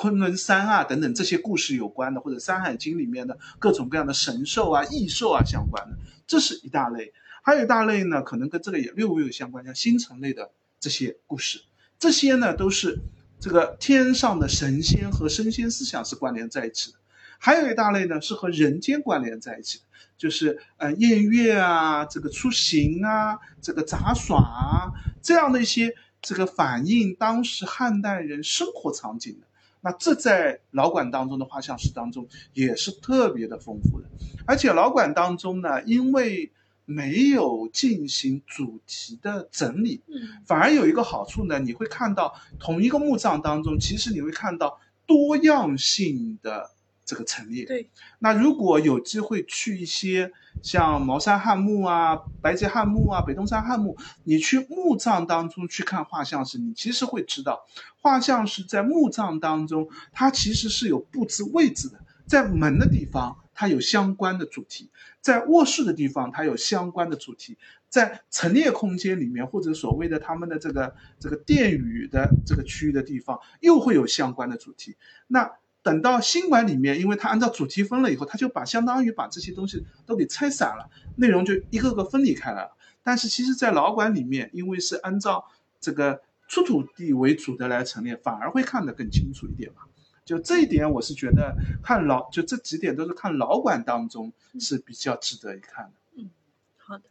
昆仑山啊，等等这些故事有关的，或者《山海经》里面的各种各样的神兽啊、异兽啊相关的，这是一大类。还有一大类呢，可能跟这个也略微有相关，像星辰类的这些故事，这些呢都是这个天上的神仙和神仙思想是关联在一起的。还有一大类呢是和人间关联在一起的，就是呃宴乐啊、这个出行啊、这个杂耍啊这样的一些这个反映当时汉代人生活场景的。那这在老馆当中的画像石当中也是特别的丰富的，而且老馆当中呢，因为没有进行主题的整理，嗯，反而有一个好处呢，你会看到同一个墓葬当中，其实你会看到多样性的。这个陈列。对，那如果有机会去一些像茅山汉墓啊、白节汉墓啊、北东山汉墓，你去墓葬当中去看画像时，你其实会知道，画像是在墓葬当中，它其实是有布置位置的，在门的地方它有相关的主题，在卧室的地方它有相关的主题，在陈列空间里面或者所谓的他们的这个这个殿宇的这个区域的地方又会有相关的主题。那等到新馆里面，因为它按照主题分了以后，它就把相当于把这些东西都给拆散了，内容就一个个分离开来了。但是其实，在老馆里面，因为是按照这个出土地为主的来陈列，反而会看得更清楚一点嘛。就这一点，我是觉得看老就这几点都是看老馆当中是比较值得一看的。嗯，好的，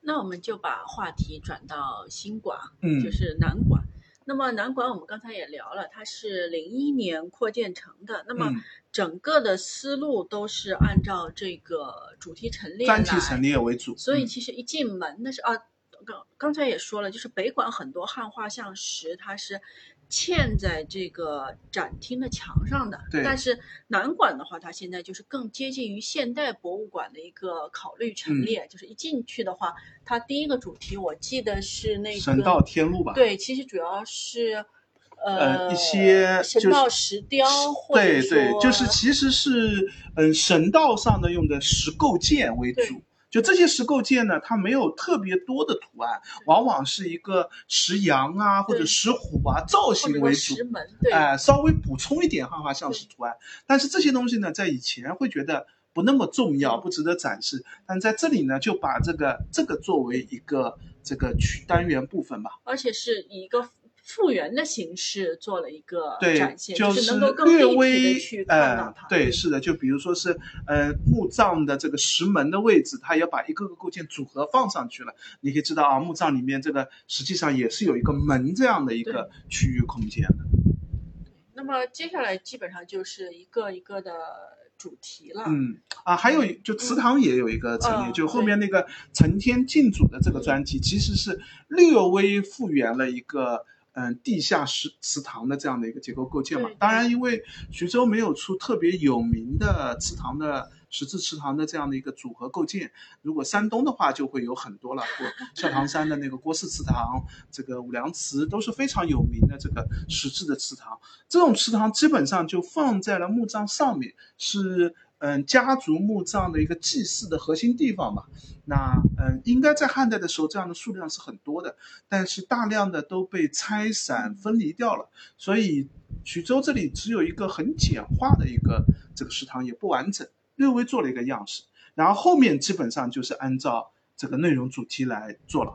那我们就把话题转到新馆，嗯就是南馆。那么南馆我们刚才也聊了，它是零一年扩建成的。那么嗯整个的思路都是按照这个主题陈列来，专题陈列为主，嗯所以其实一进门那是啊，刚刚才也说了，就是北馆很多汉画像石它是嵌在这个展厅的墙上的，对但是南馆的话，它现在就是更接近于现代博物馆的一个考虑陈嗯列，就是一进去的话，它第一个主题我记得是那个神道天路吧。对，其实主要是。呃一些就是神道石雕，对对，就是其实是嗯神道上的用的石构件为主。就这些石构件呢，它没有特别多的图案，往往是一个石羊啊或者石虎啊造型为主石，门，对，哎、稍微补充一点汉画像石图案。但是这些东西呢，在以前会觉得不那么重要，嗯不值得展示。但在这里呢，就把这个这个作为一个这个区单元部分吧。而且是以一个复原的形式做了一个对展，现，就是能够更略立体微的去看到呃它。，对，是的，就比如说是呃墓葬的这个石门的位置，它也把一个个构件组合放上去了。你可以知道啊，墓葬里面这个实际上也是有一个门这样的一个区域空间的。那么接下来基本上就是一个一个的主题了。嗯啊，还有就祠堂也有一个陈列，嗯就后面那个承天敬祖的这个专题，其实是略微复原了一个。嗯，地下祠祠堂的这样的一个结构构建嘛，当然，因为徐州没有出特别有名的祠堂的十字祠堂的这样的一个组合构建，如果山东的话就会有很多了，或 *laughs* 孝堂山的那个郭氏祠堂，这个五粮祠都是非常有名的这个石质的祠堂。这种祠堂基本上就放在了墓葬上面，是嗯家族墓葬的一个祭祀的核心地方吧。那嗯，应该在汉代的时候，这样的数量是很多的，但是大量的都被拆散分离掉了，所以徐州这里只有一个很简化的一个这个食堂，也不完整，略微做了一个样式，然后后面基本上就是按照这个内容主题来做了。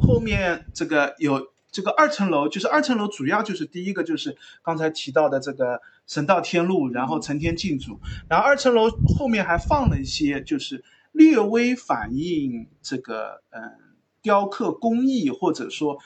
后面这个有这个二层楼，就是二层楼主要就是第一个就是刚才提到的这个神道天路，然后承天敬主，然后二层楼后面还放了一些就是略微反映这个嗯。雕刻工艺或者说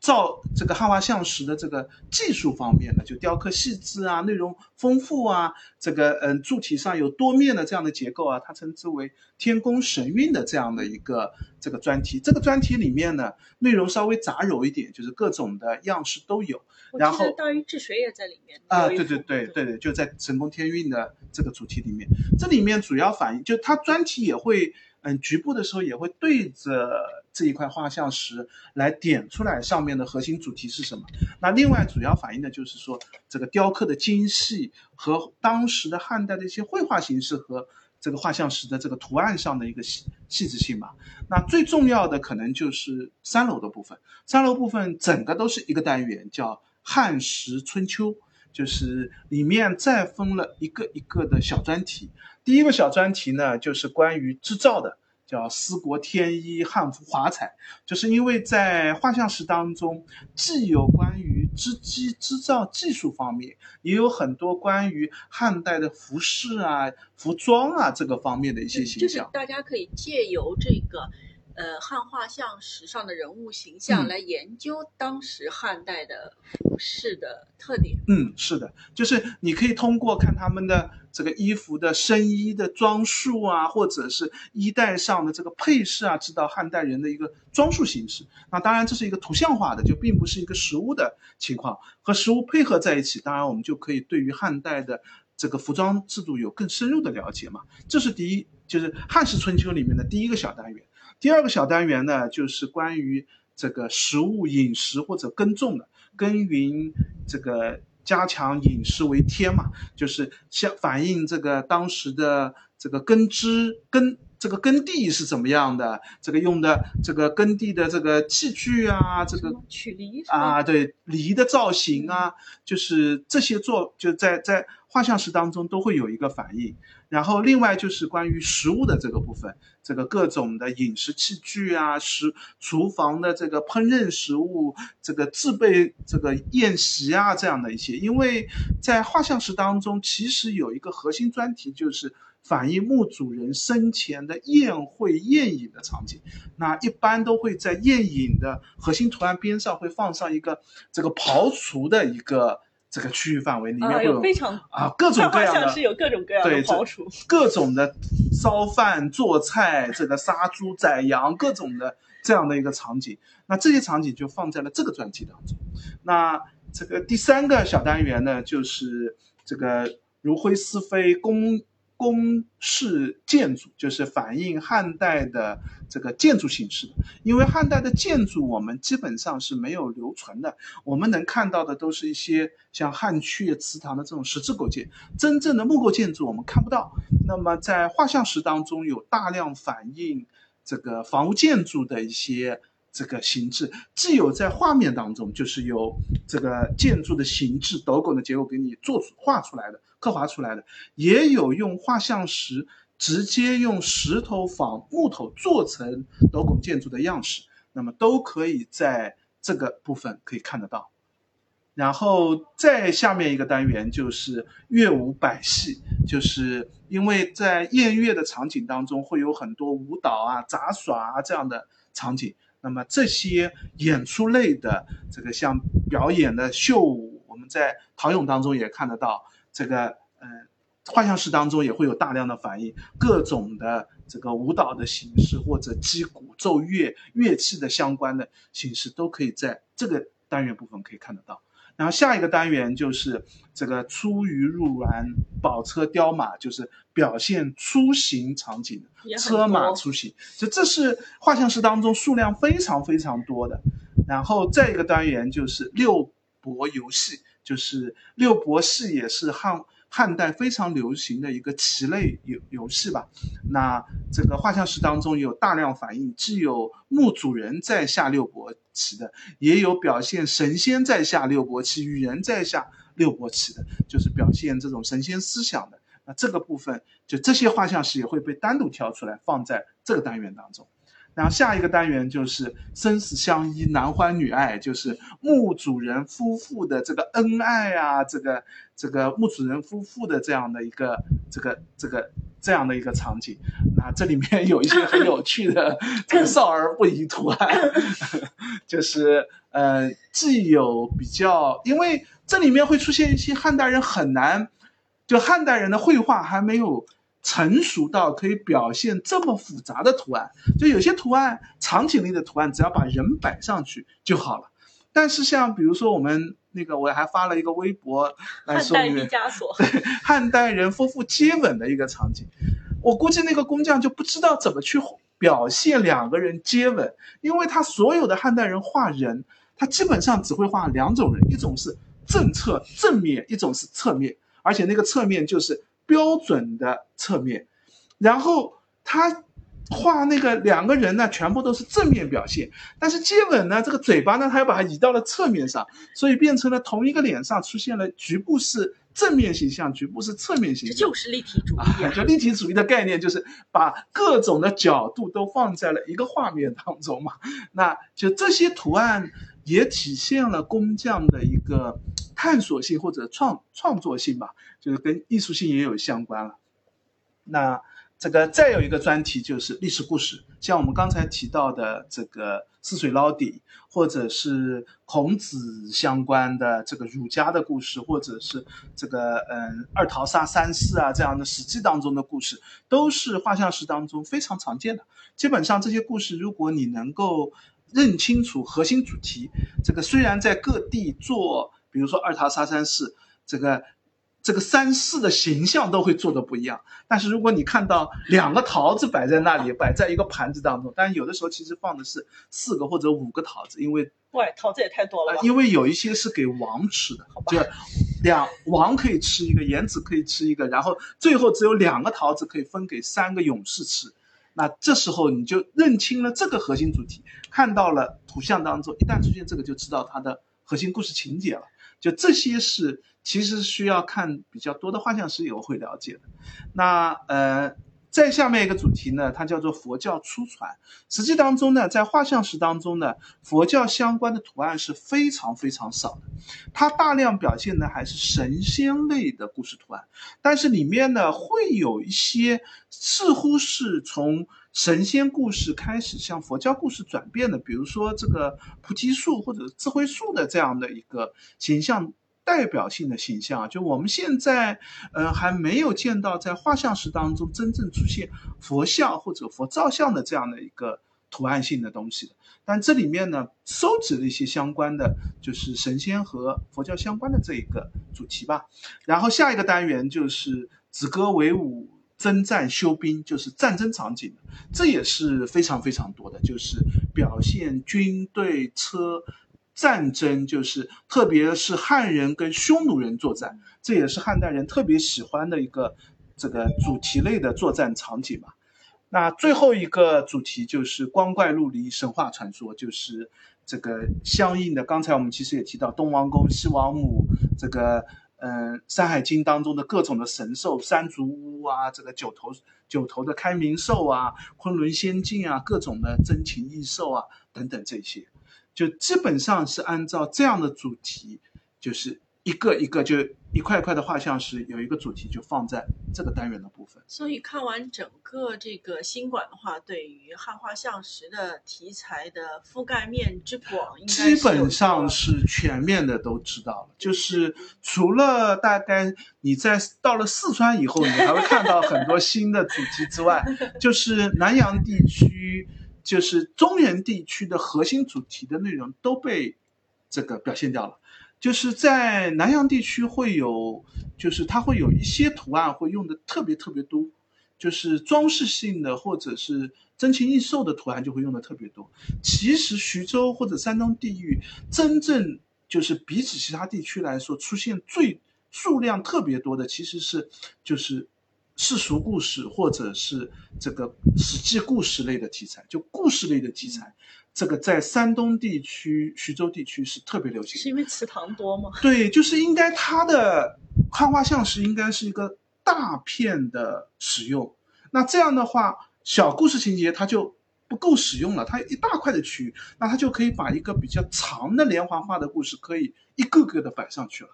造这个汉画像石的这个技术方面的，就雕刻细致啊，内容丰富啊，这个嗯柱体上有多面的这样的结构啊，它称之为天工神韵的这样的一个这个专题。这个专题里面呢，内容稍微杂糅一点，就是各种的样式都有。然后大禹治水也在里面啊，对对对对对，就在神工天运的这个主题里面，这里面主要反映就它专题也会，嗯，局部的时候也会对着这一块画像石来点出来上面的核心主题是什么。那另外主要反映的就是说这个雕刻的精细和当时的汉代的一些绘画形式和这个画像石的这个图案上的一个细细致性吧。那最重要的可能就是三楼的部分，三楼部分整个都是一个单元，叫汉石春秋，就是里面再分了一个一个的小专题。第一个小专题呢，就是关于织造的，叫思国天衣汉服华彩，就是因为在画像石当中，既有关于织机织造技术方面，也有很多关于汉代的服饰啊、服装啊这个方面的一些形就是象。大家可以借由这个呃汉画像石上的人物形象嗯来研究当时汉代的服饰的特点。嗯，是的，就是你可以通过看他们的这个衣服的身衣的装束啊，或者是衣带上的这个配饰啊，知道汉代人的一个装束形式。那当然这是一个图像化的，就并不是一个实物的情况，和实物配合在一起，当然我们就可以对于汉代的这个服装制度有更深入的了解嘛。这是第一，就是《汉室春秋》里面的第一个小单元。第二个小单元呢，就是关于这个食物饮食或者耕种的。耕耘这个加强饮食为天嘛，就是像反映这个当时的这个耕织耕这个耕地是怎么样的，这个用的这个耕地的这个器具啊，这个什么曲梨啊，对梨的造型啊，就是这些做就在在画像石当中都会有一个反应。然后另外就是关于食物的这个部分，这个各种的饮食器具啊，食厨房的这个烹饪食物，这个制备这个宴席啊这样的一些，因为在画像石当中其实有一个核心专题就是。反映墓主人生前的宴会宴饮的场景，那一般都会在宴饮的核心图案边上会放上一个这个刨除的一个这个区域范围，里面啊，会有非常啊各种各样的 *laughs* 是有各种各样的除。各种的烧饭、做菜、这个杀猪宰羊，各种的这样的一个场景。那这些场景就放在了这个专题当中。那这个第三个小单元呢，就是这个如灰似飞宫宫式建筑，就是反映汉代的这个建筑形式的。因为汉代的建筑我们基本上是没有留存的，我们能看到的都是一些像汉阙、祠堂的这种石质构件，真正的木构建筑我们看不到。那么在画像石当中有大量反映这个房屋建筑的一些这个形制，既有在画面当中，就是有这个建筑的形制、斗拱的结构给你做出画出来的、刻画出来的，也有用画像石直接用石头仿木头做成斗拱建筑的样式，那么都可以在这个部分可以看得到。然后再下面一个单元就是乐舞百戏，就是因为在宴乐的场景当中会有很多舞蹈啊、杂耍啊这样的场景，那么这些演出类的这个像表演的秀舞，我们在陶俑当中也看得到，这个呃画像石当中也会有大量的反映各种的这个舞蹈的形式或者击鼓奏乐乐器的相关的形式，都可以在这个单元部分可以看得到。然后下一个单元就是这个出鱼入丸、宝车雕马，就是表现出行场景的车马出行，就这是画像石当中数量非常非常多的。然后再一个单元就是六博游戏，就是六博戏也是汉汉代非常流行的一个棋类游游戏吧。那这个画像石当中有大量反映，既有墓主人在下六博棋的，也有表现神仙在下六博棋，与人在下六博棋的，就是表现这种神仙思想的。那这个部分，就这些画像石也会被单独挑出来放在这个单元当中。然后下一个单元就是生死相依，男欢女爱，就是墓主人夫妇的这个恩爱啊，这个这个墓主人夫妇的这样的一个这个这个这样的一个场景。那这里面有一些很有趣的 *laughs* 这个少儿不宜图案，*laughs* 就是呃，既有比较，因为这里面会出现一些汉代人很难，就汉代人的绘画还没有。成熟到可以表现这么复杂的图案，就有些图案场景类的图案，只要把人摆上去就好了。但是像比如说我们那个，我还发了一个微博来汉代说明毕加索，汉代人夫妇接吻的一个场景，我估计那个工匠就不知道怎么去表现两个人接吻，因为他所有的汉代人画人，他基本上只会画两种人，一种是正侧正面，一种是侧面，而且那个侧面就是标准的侧面，然后他画那个两个人呢，全部都是正面表现，但是接吻呢，这个嘴巴呢，他又把它移到了侧面上，所以变成了同一个脸上出现了局部是正面形象，局部是侧面形象这。就是立体主义。就立体主义的概念就是把各种的角度都放在了一个画面当中嘛。那就这些图案也体现了工匠的一个探索性或者创创作性吧，就是跟艺术性也有相关了。那这个再有一个专题就是历史故事，像我们刚才提到的这个泗水捞底，或者是孔子相关的这个儒家的故事，或者是这个嗯二桃杀三士啊这样的史记当中的故事，都是画像石当中非常常见的。基本上这些故事，如果你能够认清楚核心主题，这个虽然在各地做，比如说二桃杀三士，这个。这个三士的形象都会做的不一样，但是如果你看到两个桃子摆在那里，摆在一个盘子当中，但有的时候其实放的是四个或者五个桃子，因为喂，桃子也太多了吧？因为有一些是给王吃的，就两王可以吃一个，颜子可以吃一个，然后最后只有两个桃子可以分给三个勇士吃，那这时候你就认清了这个核心主题，看到了图像当中一旦出现这个，就知道它的核心故事情节了，就这些是。其实需要看比较多的画像石以后会了解的。那呃，再下面一个主题呢，它叫做佛教初传。实际当中呢，在画像石当中呢，佛教相关的图案是非常非常少的。它大量表现的还是神仙类的故事图案，但是里面呢会有一些似乎是从神仙故事开始向佛教故事转变的，比如说这个菩提树或者智慧树的这样的一个形象。代表性的形象，就我们现在，呃，还没有见到在画像石当中真正出现佛像或者佛造像的这样的一个图案性的东西的。但这里面呢，收集了一些相关的，就是神仙和佛教相关的这一个主题吧。然后下一个单元就是子歌为舞、征战修兵，就是战争场景，这也是非常非常多的，就是表现军队车。战争就是，特别是汉人跟匈奴人作战，这也是汉代人特别喜欢的一个这个主题类的作战场景嘛。那最后一个主题就是光怪陆离神话传说，就是这个相应的。刚才我们其实也提到东王公、西王母，这个嗯《山海经》当中的各种的神兽，山竹屋啊，这个九头九头的开明兽啊，昆仑仙境啊，各种的珍禽异兽啊等等这些。就基本上是按照这样的主题，就是一个一个就一块一块的画像石，有一个主题就放在这个单元的部分。所以看完整个这个新馆的话，对于汉画像石的题材的覆盖面之广，基本上是全面的都知道了。就是除了大概你在到了四川以后，你还会看到很多新的主题之外，就是南阳地区。就是中原地区的核心主题的内容都被这个表现掉了，就是在南阳地区会有，就是它会有一些图案会用的特别特别多，就是装饰性的或者是珍禽异兽的图案就会用的特别多。其实徐州或者山东地域真正就是比起其他地区来说出现最数量特别多的，其实是就是。世俗故事或者是这个史记故事类的题材，就故事类的题材，这个在山东地区、徐州地区是特别流行。是因为祠堂多吗？对，就是应该它的汉画像石应该是一个大片的使用。那这样的话，小故事情节它就不够使用了。它一大块的区域，那它就可以把一个比较长的连环画的故事，可以一个个的摆上去了。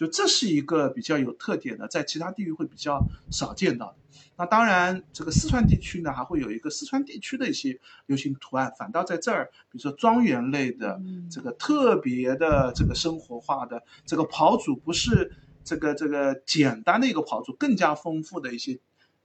就这是一个比较有特点的，在其他地域会比较少见到的。那当然，这个四川地区呢，还会有一个四川地区的一些流行图案。反倒在这儿，比如说庄园类的，这个特别的这个生活化的这个跑组，不是这个这个简单的一个跑组，更加丰富的一些。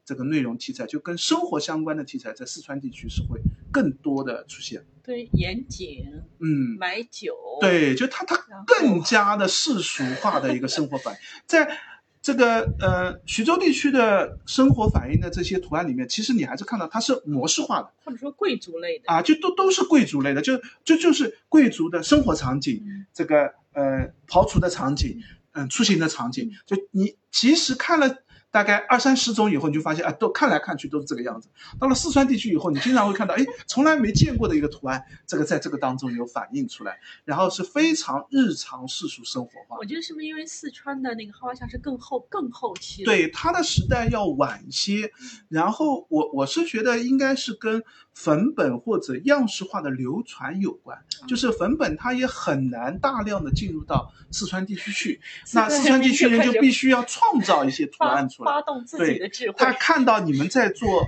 这个内容题材就跟生活相关的题材，在四川地区是会更多的出现。对，严谨，嗯，买酒，对，就它它更加的世俗化的一个生活反映，*laughs* 在这个呃徐州地区的生活反映的这些图案里面，其实你还是看到它是模式化的，或者说贵族类的。啊，就都都是贵族类的，就就就是贵族的生活场景，这个呃刨除的场景，嗯，出行的场景，就你其实看了。大概二三十种以后，你就发现啊，都看来看去都是这个样子。到了四川地区以后，你经常会看到，哎，从来没见过的一个图案，这个在这个当中有反映出来，然后是非常日常世俗生活化。我觉得是不是因为四川的那个花像是更后更后期？对，它的时代要晚一些。然后我我是觉得应该是跟粉本或者样式化的流传有关，就是粉本它也很难大量的进入到四川地区去，那四川地区人就必须要创造一些图案出来。来。发动自己的智慧。他看到你们在做。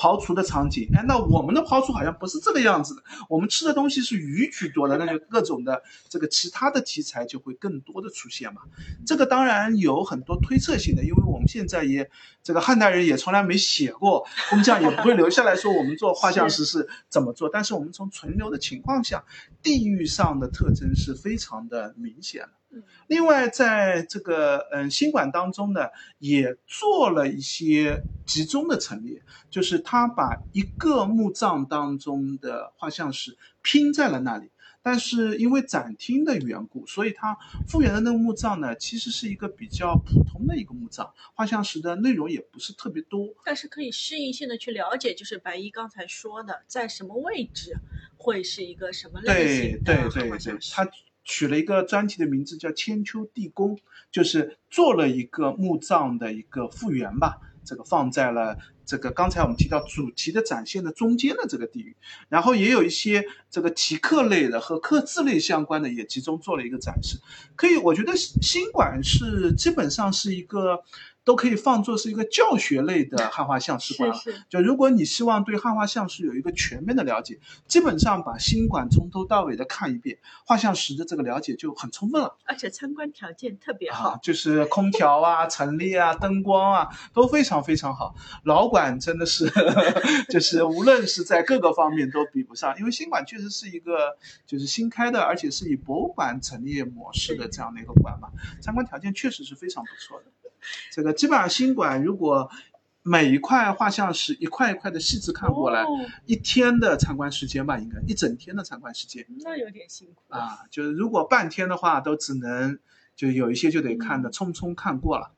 刨除的场景，哎，那我们的刨除好像不是这个样子的。我们吃的东西是鱼居多的，那就各种的这个其他的题材就会更多的出现嘛。这个当然有很多推测性的，因为我们现在也这个汉代人也从来没写过工匠，也不会留下来说我们做画像石是怎么做。但是我们从存留的情况下，地域上的特征是非常的明显的。另外，在这个嗯新馆当中呢，也做了一些集中的陈列，就是他把一个墓葬当中的画像石拼在了那里。但是因为展厅的缘故，所以它复原的那个墓葬呢，其实是一个比较普通的一个墓葬，画像石的内容也不是特别多。但是可以适应性的去了解，就是白衣刚才说的，在什么位置会是一个什么类型的画像石。取了一个专题的名字叫千秋地宫，就是做了一个墓葬的一个复原吧。这个放在了这个刚才我们提到主题的展现的中间的这个地域，然后也有一些这个题刻类的和刻字类相关的也集中做了一个展示。可以，我觉得新馆是基本上是一个。都可以放作是一个教学类的汉画像石馆了。就如果你希望对汉画像石有一个全面的了解，基本上把新馆从头到尾的看一遍，画像石的这个了解就很充分了。而且参观条件特别好，就是空调啊、*laughs* 陈列啊、灯光啊都非常非常好。老馆真的是，*laughs* 就是无论是在各个方面都比不上，因为新馆确实是一个就是新开的，而且是以博物馆陈列模式的这样的一个馆嘛，参观条件确实是非常不错的。这个基本上新馆，如果每一块画像是一块一块的细致看过来，一天的参观时间吧，应该一整天的参观时间。那有点辛苦啊，就是如果半天的话，都只能就有一些就得看的匆匆看过了。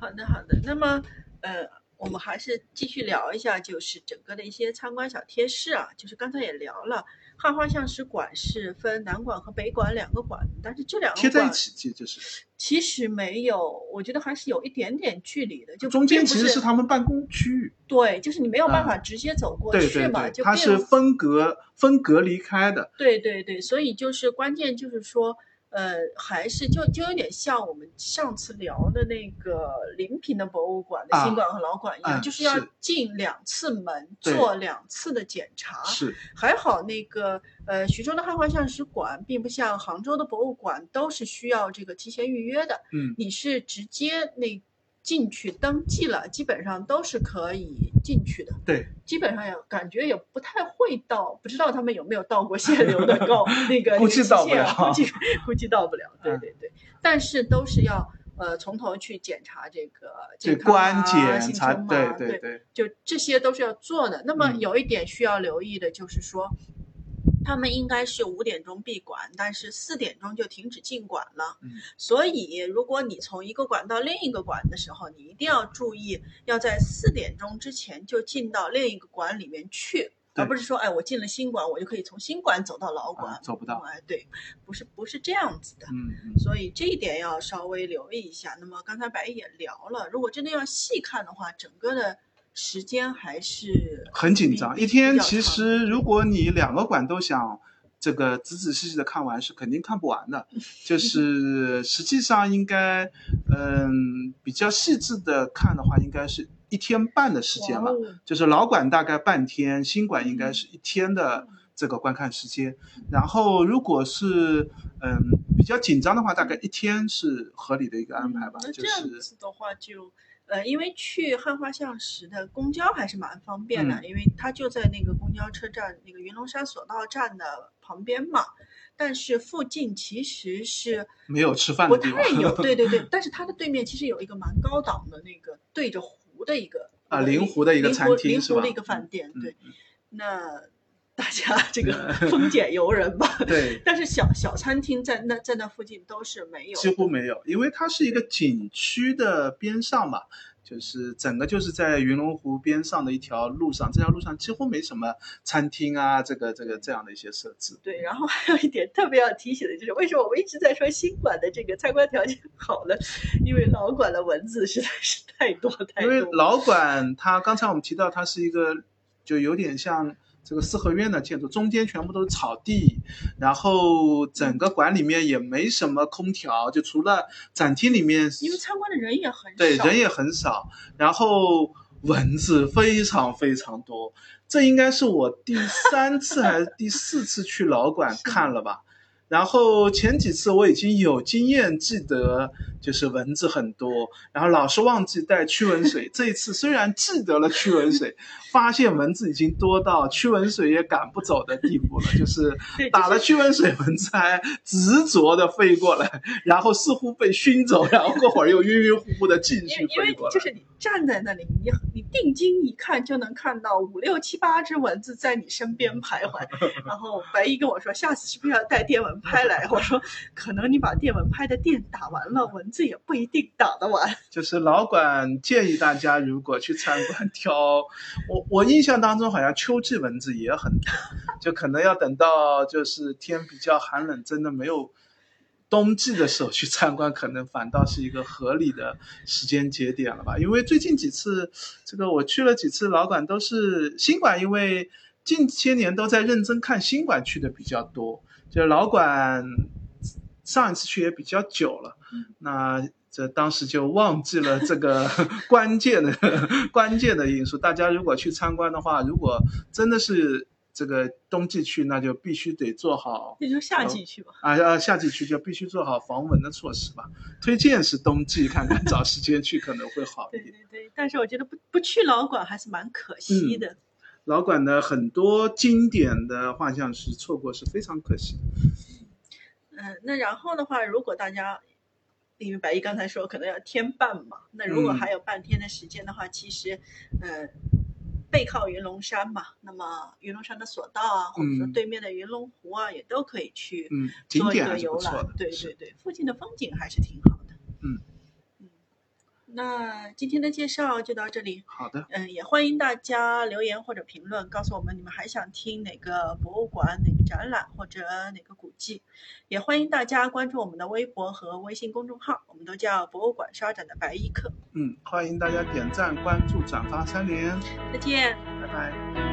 好的，好的。那么，呃，我们还是继续聊一下，就是整个的一些参观小贴士啊，就是刚才也聊了。汉画像石馆是分南馆和北馆两个馆，但是这两个贴在一起，其实就是。其实没有，我觉得还是有一点点距离的，就中间其实是他们办公区域。对，就是你没有办法直接走过去嘛，就它是分隔分隔离开的。对对对，所以就是关键就是说。呃，还是就就有点像我们上次聊的那个临平的博物馆的新馆和老馆一样，就是要进两次门，做两次的检查。是，还好那个呃，徐州的汉画像石馆并不像杭州的博物馆，都是需要这个提前预约的。嗯，你是直接那。进去登记了，基本上都是可以进去的。对，基本上也感觉也不太会到，不知道他们有没有到过限流的 *laughs* 高那个估计到不了，*laughs* 估计估计到不了。对对对，但是都是要呃从头去检查这个健康啊、行程嘛，对对对，就这些都是要做的。那么有一点需要留意的就是说。他们应该是五点钟闭馆，但是四点钟就停止进馆了。嗯，所以如果你从一个馆到另一个馆的时候，你一定要注意，要在四点钟之前就进到另一个馆里面去，而不是说，哎，我进了新馆，我就可以从新馆走到老馆，走不到。哎，对，不是不是这样子的。嗯，所以这一点要稍微留意一下。那么刚才白也聊了，如果真的要细看的话，整个的。时间还是很紧张，一天其实如果你两个馆都想这个仔仔细细的看完，是肯定看不完的。*laughs* 就是实际上应该，嗯，比较细致的看的话，应该是一天半的时间吧。就是老馆大概半天，新馆应该是一天的这个观看时间。然后如果是嗯比较紧张的话，大概一天是合理的一个安排吧。那这样子的话就。呃，因为去汉画像石的公交还是蛮方便的，因为它就在那个公交车站那个云龙山索道站的旁边嘛。但是附近其实是没有吃饭的地方，不太有。*laughs* 对对对，但是它的对面其实有一个蛮高档的那个对着湖的一个啊，临湖的一个餐厅临湖的一个饭店。对，那。大家这个丰俭由人吧，*laughs* 对。但是小小餐厅在那在那附近都是没有，几乎没有，因为它是一个景区的边上嘛，就是整个就是在云龙湖边上的一条路上，这条路上几乎没什么餐厅啊，这个这个这样的一些设置。对，然后还有一点特别要提醒的就是，为什么我们一直在说新馆的这个参观条件好呢？因为老馆的文字实在是太多太多。因为老馆它刚才我们提到它是一个，就有点像。这个四合院的建筑，中间全部都是草地，然后整个馆里面也没什么空调，就除了展厅里面，因为参观的人也很少，对人也很少，然后蚊子非常非常多，这应该是我第三次还是第四次去老馆看了吧。然后前几次我已经有经验，记得就是蚊子很多，然后老是忘记带驱蚊水。*laughs* 这一次虽然记得了驱蚊水，发现蚊子已经多到驱蚊水也赶不走的地步了。就是打了驱蚊水，蚊子还执着的飞过来，然后似乎被熏走，然后过会儿又晕晕乎乎的继续飞过来。就是你站在那里，你你定睛一看，就能看到五六七八只蚊子在你身边徘徊。*laughs* 然后白衣跟我说，下次是不是要带电蚊？拍来，我说可能你把电蚊拍的电打完了，蚊子也不一定打得完。*laughs* 就是老管建议大家，如果去参观，挑 *laughs* 我我印象当中好像秋季蚊子也很多，*laughs* 就可能要等到就是天比较寒冷，真的没有冬季的时候去参观，可能反倒是一个合理的时间节点了吧。因为最近几次这个我去了几次老馆都是新馆，因为近些年都在认真看新馆去的比较多。就老馆上一次去也比较久了，那这当时就忘记了这个 *laughs* 关键的关键的因素。大家如果去参观的话，如果真的是这个冬季去，那就必须得做好。那就夏季去吧。啊啊，夏季去就必须做好防蚊的措施吧。推荐是冬季看看，找时间去可能会好一点。对对对，但是我觉得不不去老馆还是蛮可惜的。老馆的很多经典的画像是错过是非常可惜。嗯，那然后的话，如果大家因为白衣刚才说可能要天半嘛，那如果还有半天的时间的话，其实，呃，背靠云龙山嘛，那么云龙山的索道啊，或者说对面的云龙湖啊，也都可以去做一个游览。对对对，附近的风景还是挺好的。嗯。那今天的介绍就到这里。好的。嗯，也欢迎大家留言或者评论，告诉我们你们还想听哪个博物馆、哪个展览或者哪个古迹。也欢迎大家关注我们的微博和微信公众号，我们都叫博物馆刷展的白衣客。嗯，欢迎大家点赞、关注、转发三连。再见。拜拜。